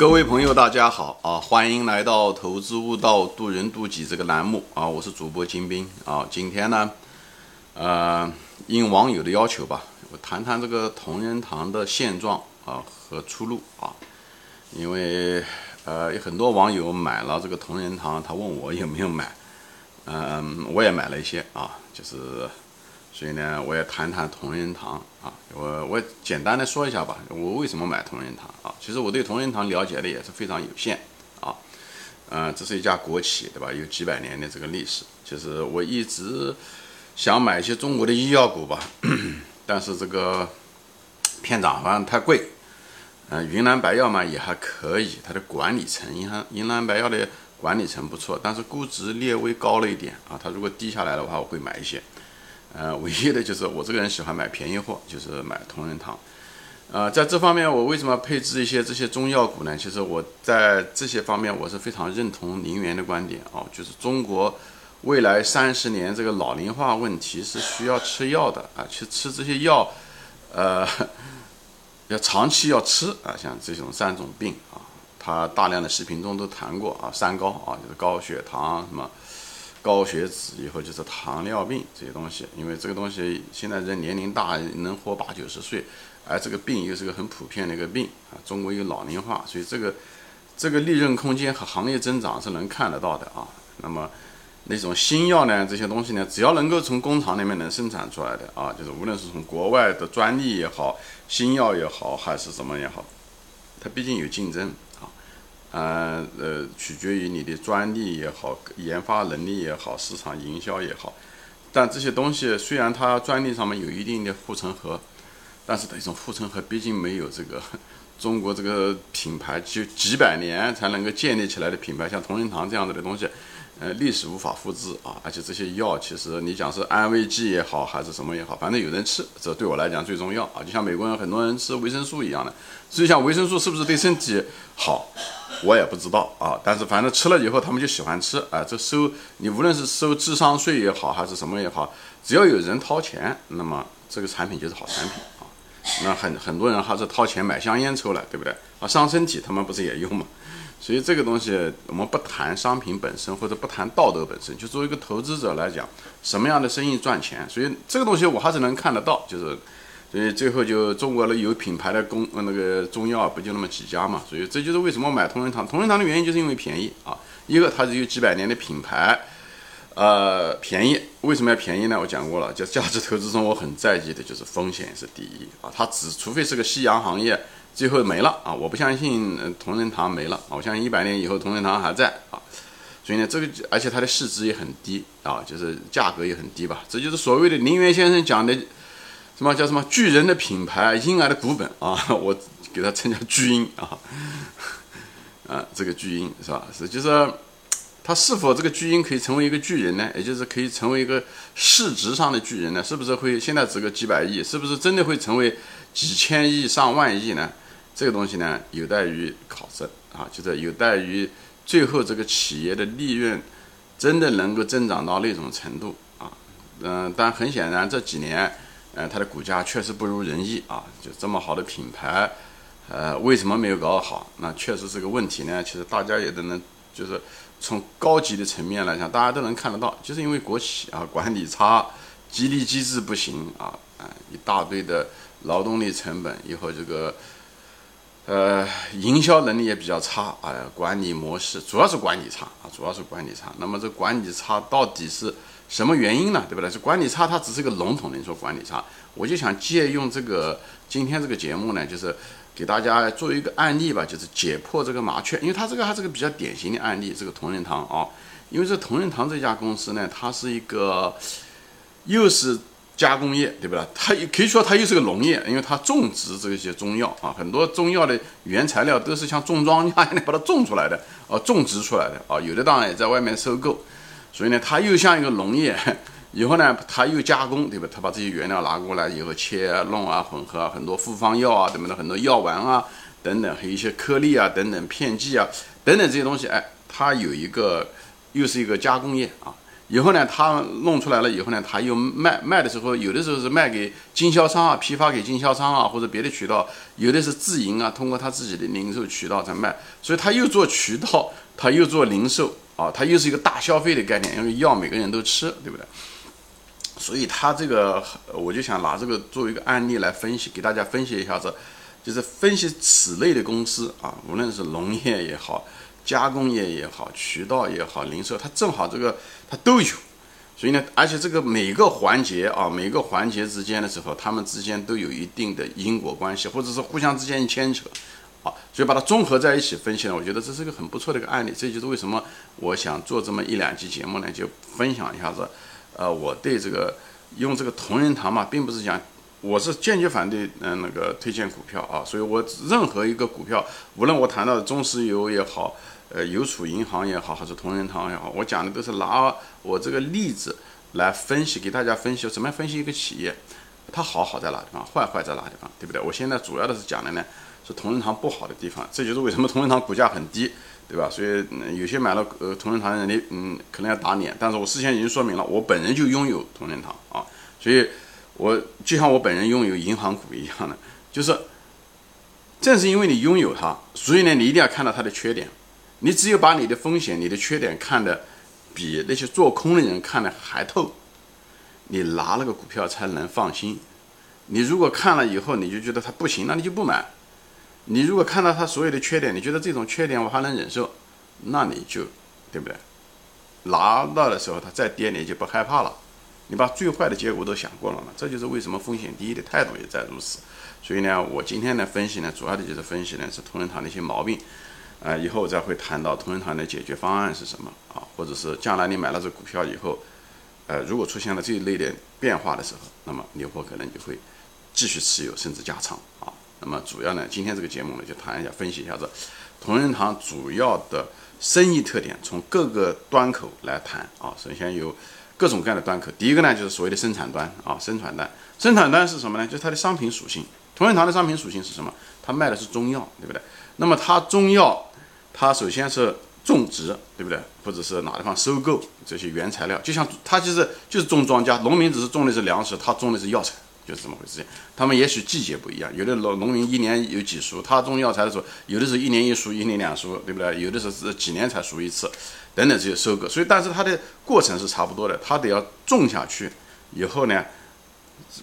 各位朋友，大家好啊！欢迎来到《投资悟道，渡人渡己》这个栏目啊！我是主播金兵啊！今天呢，呃，应网友的要求吧，我谈谈这个同仁堂的现状啊和出路啊。因为呃，有很多网友买了这个同仁堂，他问我有没有买，嗯，我也买了一些啊，就是。所以呢，我也谈谈同仁堂啊，我我简单的说一下吧，我为什么买同仁堂啊？其实我对同仁堂了解的也是非常有限啊，嗯，这是一家国企，对吧？有几百年的这个历史。其实我一直想买一些中国的医药股吧，但是这个片涨好像太贵。嗯，云南白药嘛也还可以，它的管理层，银行云南白药的管理层不错，但是估值略微高了一点啊。它如果低下来的话，我会买一些。呃，唯一的就是我这个人喜欢买便宜货，就是买同仁堂。呃，在这方面，我为什么配置一些这些中药股呢？其实我在这些方面我是非常认同林园的观点哦，就是中国未来三十年这个老龄化问题是需要吃药的啊，去吃这些药，呃，要长期要吃啊，像这种三种病啊，他大量的视频中都谈过啊，三高啊，就是高血糖什么。高血脂以后就是糖尿病这些东西，因为这个东西现在人年龄大能活八九十岁，而这个病又是个很普遍的一个病啊。中国有老龄化，所以这个这个利润空间和行业增长是能看得到的啊。那么那种新药呢，这些东西呢，只要能够从工厂里面能生产出来的啊，就是无论是从国外的专利也好，新药也好，还是什么也好，它毕竟有竞争。呃呃，取决于你的专利也好，研发能力也好，市场营销也好。但这些东西虽然它专利上面有一定的护城河，但是这种护城河毕竟没有这个中国这个品牌就几百年才能够建立起来的品牌，像同仁堂这样子的东西。呃，历史无法复制啊，而且这些药其实你讲是安慰剂也好，还是什么也好，反正有人吃，这对我来讲最重要啊。就像美国人很多人吃维生素一样的，至于像维生素是不是对身体好，我也不知道啊。但是反正吃了以后，他们就喜欢吃啊。这收你无论是收智商税也好，还是什么也好，只要有人掏钱，那么这个产品就是好产品啊。那很很多人还是掏钱买香烟抽了，对不对？啊，伤身体，他们不是也用吗？所以这个东西，我们不谈商品本身，或者不谈道德本身，就作为一个投资者来讲，什么样的生意赚钱？所以这个东西我还是能看得到，就是，所以最后就中国的有品牌的公那个中药不就那么几家嘛？所以这就是为什么买同仁堂。同仁堂的原因就是因为便宜啊，一个它是有几百年的品牌，呃，便宜。为什么要便宜呢？我讲过了，就价值投资中我很在意的就是风险是第一啊，它只除非是个夕阳行业。最后没了啊！我不相信同仁堂没了！我相信一百年以后同仁堂还在啊！所以呢，这个而且它的市值也很低啊，就是价格也很低吧。这就是所谓的林园先生讲的什么叫什么巨人的品牌，婴儿的股本啊！我给他称叫巨婴啊 啊！这个巨婴是吧？是就是他是否这个巨婴可以成为一个巨人呢？也就是可以成为一个市值上的巨人呢？是不是会现在值个几百亿？是不是真的会成为几千亿、上万亿呢？这个东西呢，有待于考证啊，就是有待于最后这个企业的利润真的能够增长到那种程度啊。嗯，但很显然这几年，呃，它的股价确实不如人意啊。就这么好的品牌，呃，为什么没有搞好？那确实是个问题呢。其实大家也都能，就是从高级的层面来讲，大家都能看得到，就是因为国企啊，管理差，激励机制不行啊，啊，一大堆的劳动力成本，以后这个。呃，营销能力也比较差啊，管理模式主要是管理差啊，主要是管理差。那么这管理差到底是什么原因呢？对不对？这管理差它只是个笼统的说管理差。我就想借用这个今天这个节目呢，就是给大家做一个案例吧，就是解破这个麻雀，因为它这个还是个比较典型的案例。这个同仁堂啊，因为这同仁堂这家公司呢，它是一个又是。加工业对不对？它也可以说它又是个农业，因为它种植这些中药啊，很多中药的原材料都是像种庄稼一样把它种出来的啊，种植出来的啊，有的当然也在外面收购，所以呢，它又像一个农业，以后呢，它又加工对吧？它把这些原料拿过来以后切啊弄啊，混合啊，很多复方药啊，怎么的？很多药丸啊等等，还有一些颗粒啊等等片剂啊等等这些东西，哎，它有一个又是一个加工业啊。以后呢，他弄出来了以后呢，他又卖卖的时候，有的时候是卖给经销商啊，批发给经销商啊，或者别的渠道，有的是自营啊，通过他自己的零售渠道在卖，所以他又做渠道，他又做零售啊，他又是一个大消费的概念，因为药每个人都吃，对不对？所以他这个，我就想拿这个作为一个案例来分析，给大家分析一下子，就是分析此类的公司啊，无论是农业也好。加工业也好，渠道也好，零售它正好这个它都有，所以呢，而且这个每个环节啊，每个环节之间的时候，他们之间都有一定的因果关系，或者是互相之间牵扯，啊，所以把它综合在一起分析呢，我觉得这是一个很不错的一个案例。这就是为什么我想做这么一两期节目呢，就分享一下子，呃，我对这个用这个同仁堂嘛，并不是讲我是坚决反对嗯那个推荐股票啊，所以我任何一个股票，无论我谈到的中石油也好。呃，邮储银行也好，还是同仁堂也好，我讲的都是拿我这个例子来分析，给大家分析怎么样分析一个企业，它好好在哪地方，坏坏在哪地方，对不对？我现在主要的是讲的呢是同仁堂不好的地方，这就是为什么同仁堂股价很低，对吧？所以有些买了呃同仁堂的人，嗯，可能要打脸。但是我事先已经说明了，我本人就拥有同仁堂啊，所以我就像我本人拥有银行股一样的，就是正是因为你拥有它，所以呢，你一定要看到它的缺点。你只有把你的风险、你的缺点看得比那些做空的人看得还透，你拿那个股票才能放心。你如果看了以后你就觉得它不行，那你就不买。你如果看到它所有的缺点，你觉得这种缺点我还能忍受，那你就对不对？拿到的时候它再跌你就不害怕了。你把最坏的结果都想过了嘛？这就是为什么风险第一的态度也在如此。所以呢，我今天的分析呢，主要的就是分析呢是同仁堂的一些毛病。呃，以后再会谈到同仁堂的解决方案是什么啊？或者是将来你买了这股票以后，呃，如果出现了这一类的变化的时候，那么牛博可能就会继续持有甚至加仓啊。那么主要呢，今天这个节目呢，就谈一下分析一下这同仁堂主要的生意特点，从各个端口来谈啊。首先有各种各样的端口，第一个呢就是所谓的生产端啊，生产端，生产端是什么呢？就是它的商品属性。同仁堂的商品属性是什么？它卖的是中药，对不对？那么它中药。它首先是种植，对不对？或者是哪地方收购这些原材料，就像它就是就是种庄稼，农民只是种的是粮食，他种的是药材，就是这么回事。他们也许季节不一样，有的农农民一年有几熟，他种药材的时候，有的是一年一熟，一年两熟，对不对？有的是是几年才熟一次，等等这些收割。所以，但是它的过程是差不多的，它得要种下去以后呢，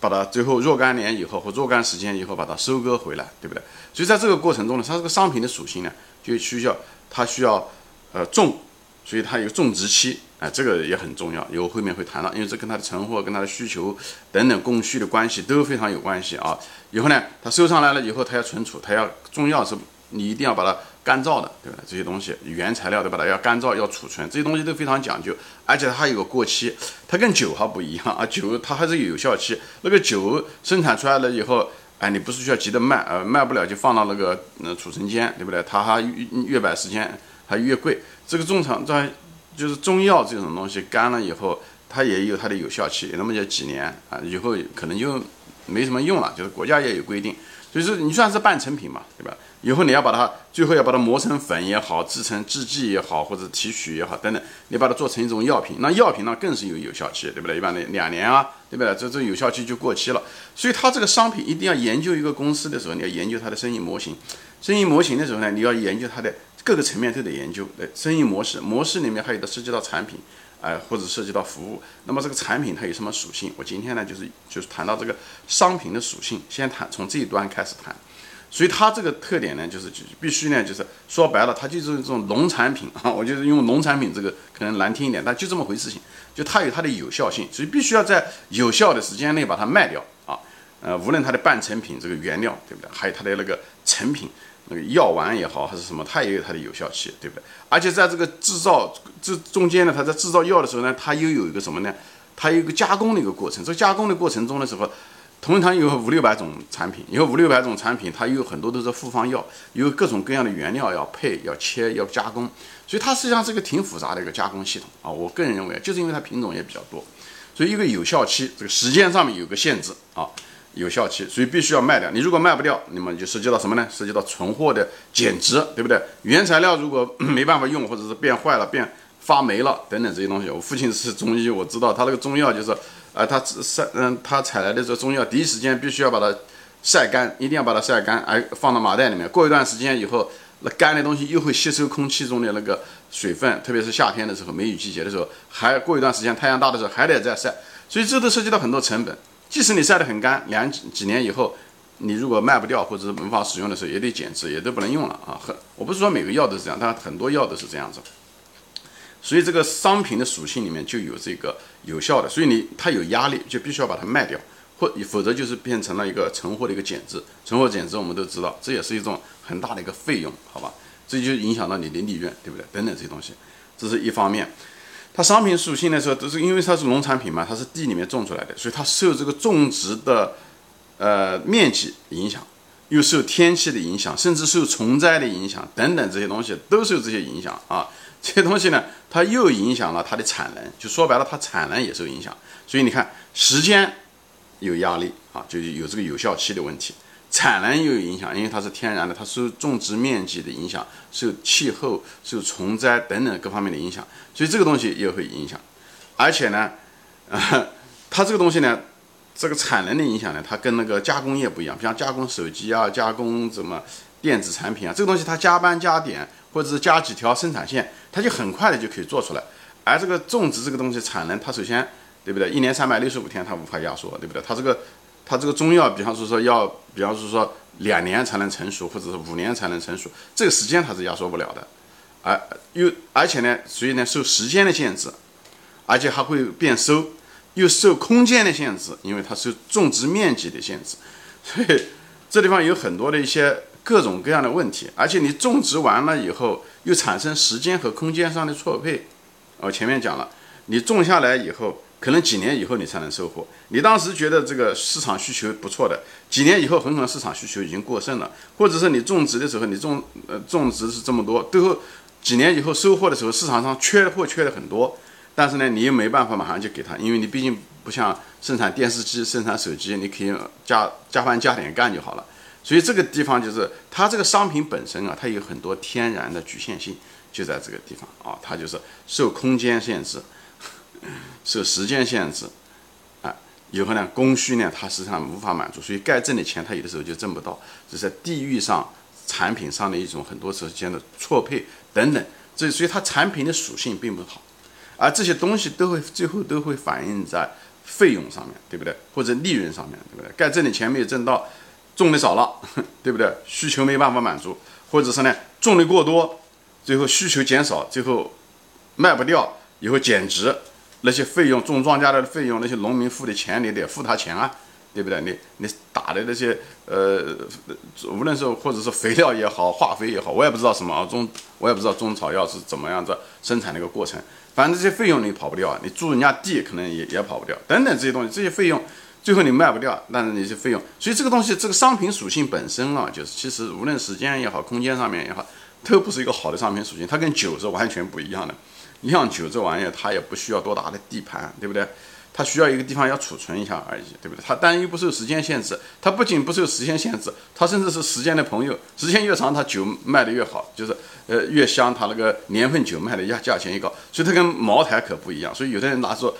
把它最后若干年以后或若干时间以后把它收割回来，对不对？所以在这个过程中呢，它这个商品的属性呢。就需要它需要呃种，所以它有种植期，哎，这个也很重要，因为后面会谈到，因为这跟它的存货、跟它的需求等等供需的关系都非常有关系啊。以后呢，它收上来了以后，它要存储，它要中药是，你一定要把它干燥的，对吧？这些东西原材料对吧？它要干燥要储存，这些东西都非常讲究，而且它还有个过期，它跟酒还不一样啊，酒它还是有效期，那个酒生产出来了以后。哎，你不是需要急着卖，呃，卖不了就放到那个呃储存间，对不对？它还越越摆时间还越贵。这个中场在就是中药这种东西干了以后，它也有它的有效期，那么就几年啊，以后可能就没什么用了。就是国家也有规定，所以说你算是半成品嘛，对吧？以后你要把它，最后要把它磨成粉也好，制成制剂也好，或者提取也好，等等，你把它做成一种药品，那药品呢更是有有效期，对不对？一般的两年啊，对不对？这这有效期就过期了。所以它这个商品一定要研究一个公司的时候，你要研究它的生意模型。生意模型的时候呢，你要研究它的各个层面都得研究。对，生意模式，模式里面还有的涉及到产品，哎，或者涉及到服务。那么这个产品它有什么属性？我今天呢就是就是谈到这个商品的属性，先谈从这一端开始谈。所以它这个特点呢，就是就必须呢，就是说白了，它就是这种农产品啊。我就是用农产品这个可能难听一点，但就这么回事情。就它有它的有效性，所以必须要在有效的时间内把它卖掉啊。呃，无论它的半成品这个原料，对不对？还有它的那个成品，那个药丸也好还是什么，它也有它的有效期，对不对？而且在这个制造这中间呢，它在制造药的时候呢，它又有一个什么呢？它有一个加工的一个过程。这加工的过程中的时候。同仁堂有五六百种产品，有五六百种产品，它有很多都是复方药，有各种各样的原料要配、要切、要加工，所以它实际上是一个挺复杂的一个加工系统啊。我个人认为，就是因为它品种也比较多，所以一个有效期，这个时间上面有个限制啊，有效期，所以必须要卖掉。你如果卖不掉，那么就涉及到什么呢？涉及到存货的减值，对不对？原材料如果 没办法用，或者是变坏了、变发霉了等等这些东西。我父亲是中医，我知道他那个中药就是，啊，他晒，嗯，他采来的这中药，第一时间必须要把它晒干，一定要把它晒干，哎，放到麻袋里面。过一段时间以后，那干的东西又会吸收空气中的那个水分，特别是夏天的时候，梅雨季节的时候，还过一段时间太阳大的时候还得再晒，所以这都涉及到很多成本。即使你晒得很干，两几年以后。你如果卖不掉或者是无法使用的时候，也得减脂，也都不能用了啊！很，我不是说每个药都是这样，但很多药都是这样子。所以这个商品的属性里面就有这个有效的，所以你它有压力，就必须要把它卖掉，或否则就是变成了一个存货的一个减值。存货减值我们都知道，这也是一种很大的一个费用，好吧？这就影响到你的利润，对不对？等等这些东西，这是一方面。它商品属性的时候，都是因为它是农产品嘛，它是地里面种出来的，所以它受这个种植的。呃，面积影响，又受天气的影响，甚至受虫灾的影响等等这些东西都受这些影响啊。这些东西呢，它又影响了它的产能，就说白了，它产能也受影响。所以你看，时间有压力啊，就有这个有效期的问题；产能又有影响，因为它是天然的，它受种植面积的影响，受气候、受虫灾等等各方面的影响，所以这个东西也会影响。而且呢，啊，它这个东西呢。这个产能的影响呢，它跟那个加工业不一样，比方加工手机啊，加工什么电子产品啊，这个东西它加班加点，或者是加几条生产线，它就很快的就可以做出来。而这个种植这个东西产能，它首先对不对？一年三百六十五天它无法压缩，对不对？它这个它这个中药，比方说说要，比方说说两年才能成熟，或者是五年才能成熟，这个时间它是压缩不了的。而又而且呢，所以呢受时间的限制，而且还会变收。又受空间的限制，因为它受种植面积的限制，所以这地方有很多的一些各种各样的问题。而且你种植完了以后，又产生时间和空间上的错配。我前面讲了，你种下来以后，可能几年以后你才能收获。你当时觉得这个市场需求不错的，几年以后很可能市场需求已经过剩了，或者是你种植的时候，你种呃种植是这么多，最后几年以后收获的时候，市场上缺货缺的很多。但是呢，你又没办法马上就给他，因为你毕竟不像生产电视机、生产手机，你可以加加班加点干就好了。所以这个地方就是它这个商品本身啊，它有很多天然的局限性，就在这个地方啊，它就是受空间限制、受时间限制啊，以后呢，供需呢，它实际上无法满足，所以该挣的钱它有的时候就挣不到，这是地域上、产品上的一种很多时间的错配等等，这所以它产品的属性并不好。而这些东西都会最后都会反映在费用上面，对不对？或者利润上面，对不对？该挣的钱没有挣到，种的少了，对不对？需求没办法满足，或者是呢种的过多，最后需求减少，最后卖不掉，以后减值，那些费用种庄稼的费用，那些农民付的钱你得付他钱啊。对不对？你你打的那些呃，无论是或者是肥料也好，化肥也好，我也不知道什么啊中，我也不知道中草药是怎么样子生产的一个过程。反正这些费用你跑不掉啊，你租人家地可能也也跑不掉，等等这些东西，这些费用最后你卖不掉，但是那些费用，所以这个东西这个商品属性本身啊，就是其实无论时间也好，空间上面也好，都不是一个好的商品属性。它跟酒是完全不一样的，酿酒这玩意儿它也不需要多大的地盘，对不对？它需要一个地方要储存一下而已，对不对？它但又不受时间限制，它不仅不受时间限制，它甚至是时间的朋友。时间越长，它酒卖的越好，就是呃越香，它那个年份酒卖的价价钱越高。所以它跟茅台可不一样。所以有的人拿说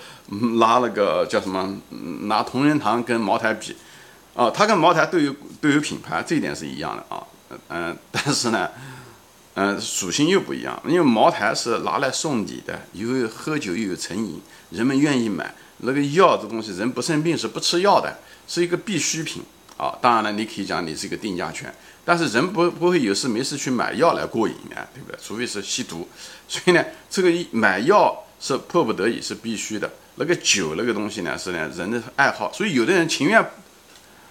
拿那个叫什么拿同仁堂跟茅台比，啊，它跟茅台都有都有品牌，这一点是一样的啊。嗯，但是呢，嗯，属性又不一样，因为茅台是拿来送礼的，又喝酒又有成瘾，人们愿意买。那个药这东西，人不生病是不吃药的，是一个必需品啊。当然了，你可以讲你是一个定价权，但是人不不会有事没事去买药来过瘾啊，对不对？除非是吸毒。所以呢，这个买药是迫不得已，是必须的。那个酒那个东西呢，是呢人的爱好，所以有的人情愿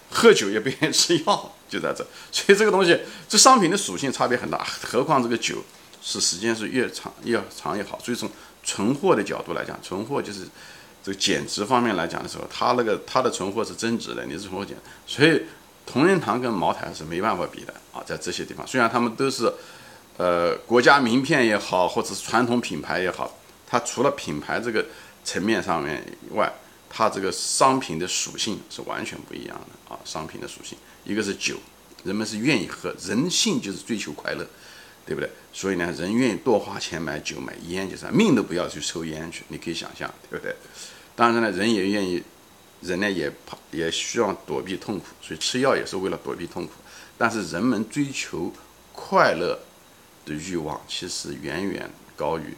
喝酒也不愿意吃药，就在这。所以这个东西，这商品的属性差别很大，何况这个酒是时间是越长越长越好。所以从存货的角度来讲，存货就是。这个减值方面来讲的时候，它那个它的存货是增值的，你是存货减，所以同仁堂跟茅台是没办法比的啊，在这些地方，虽然他们都是，呃，国家名片也好，或者是传统品牌也好，它除了品牌这个层面上面以外，它这个商品的属性是完全不一样的啊，商品的属性，一个是酒，人们是愿意喝，人性就是追求快乐，对不对？所以呢，人愿意多花钱买酒、买烟，就是命都不要去抽烟去。你可以想象，对不对？当然呢，人也愿意，人呢也怕也需要躲避痛苦，所以吃药也是为了躲避痛苦。但是人们追求快乐的欲望，其实远远高于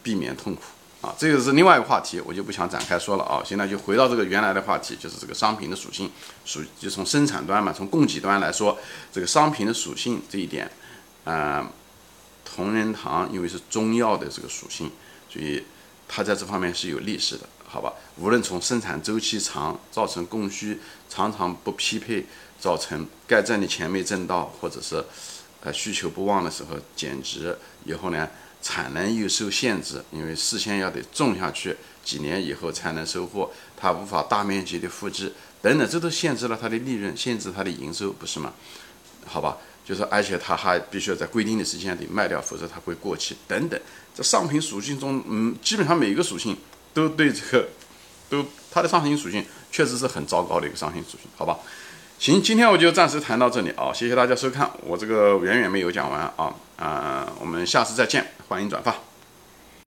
避免痛苦啊。这个是另外一个话题，我就不想展开说了啊。现在就回到这个原来的话题，就是这个商品的属性，属就从生产端嘛，从供给端来说，这个商品的属性这一点。啊，同仁堂因为是中药的这个属性，所以它在这方面是有劣势的，好吧？无论从生产周期长，造成供需常常不匹配，造成该挣的钱没挣到，或者是呃需求不旺的时候减值，以后呢产能又受限制，因为事先要得种下去，几年以后才能收获，它无法大面积的复制，等等，这都限制了它的利润，限制它的营收，不是吗？好吧？就是，而且它还必须要在规定的时间里卖掉，否则它会过期等等。这商品属性中，嗯，基本上每一个属性都对这个，都它的商品属性确实是很糟糕的一个商品属性，好吧？行，今天我就暂时谈到这里啊，谢谢大家收看，我这个远远没有讲完啊，啊，我们下次再见，欢迎转发。